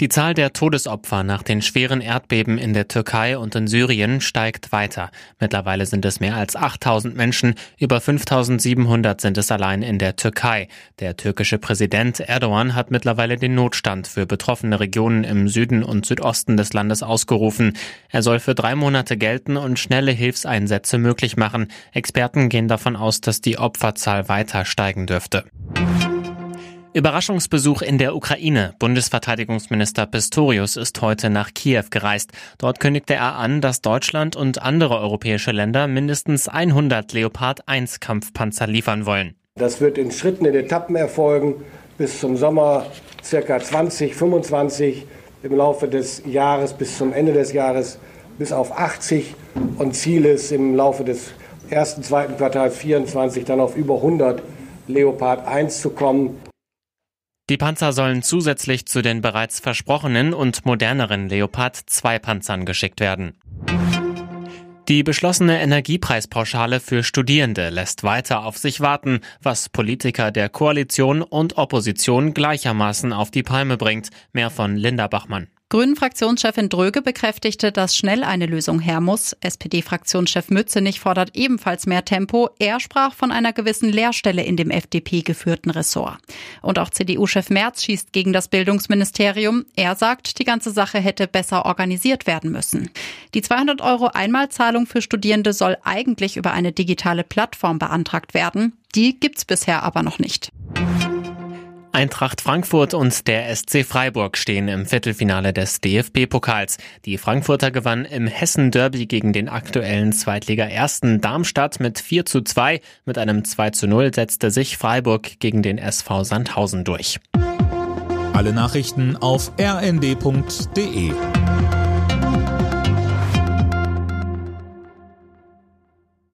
Die Zahl der Todesopfer nach den schweren Erdbeben in der Türkei und in Syrien steigt weiter. Mittlerweile sind es mehr als 8000 Menschen, über 5700 sind es allein in der Türkei. Der türkische Präsident Erdogan hat mittlerweile den Notstand für betroffene Regionen im Süden und Südosten des Landes ausgerufen. Er soll für drei Monate gelten und schnelle Hilfseinsätze möglich machen. Experten gehen davon aus, dass die Opferzahl weiter steigen dürfte. Überraschungsbesuch in der Ukraine. Bundesverteidigungsminister Pistorius ist heute nach Kiew gereist. Dort kündigte er an, dass Deutschland und andere europäische Länder mindestens 100 Leopard 1 Kampfpanzer liefern wollen. Das wird in Schritten, in Etappen erfolgen. Bis zum Sommer circa 20, 25 im Laufe des Jahres, bis zum Ende des Jahres bis auf 80 und Ziel ist im Laufe des ersten, zweiten Quartals 24 dann auf über 100 Leopard 1 zu kommen. Die Panzer sollen zusätzlich zu den bereits versprochenen und moderneren Leopard 2 Panzern geschickt werden. Die beschlossene Energiepreispauschale für Studierende lässt weiter auf sich warten, was Politiker der Koalition und Opposition gleichermaßen auf die Palme bringt. Mehr von Linda Bachmann. Grünen-Fraktionschefin Dröge bekräftigte, dass schnell eine Lösung her muss. SPD-Fraktionschef Mützenich fordert ebenfalls mehr Tempo. Er sprach von einer gewissen Leerstelle in dem FDP-geführten Ressort. Und auch CDU-Chef Merz schießt gegen das Bildungsministerium. Er sagt, die ganze Sache hätte besser organisiert werden müssen. Die 200 Euro Einmalzahlung für Studierende soll eigentlich über eine digitale Plattform beantragt werden. Die gibt's bisher aber noch nicht. Eintracht Frankfurt und der SC Freiburg stehen im Viertelfinale des DFB-Pokals. Die Frankfurter gewannen im Hessen-Derby gegen den aktuellen Zweitliga-Ersten Darmstadt mit 4 zu 2. Mit einem 2 zu 0 setzte sich Freiburg gegen den SV Sandhausen durch. Alle Nachrichten auf rnd.de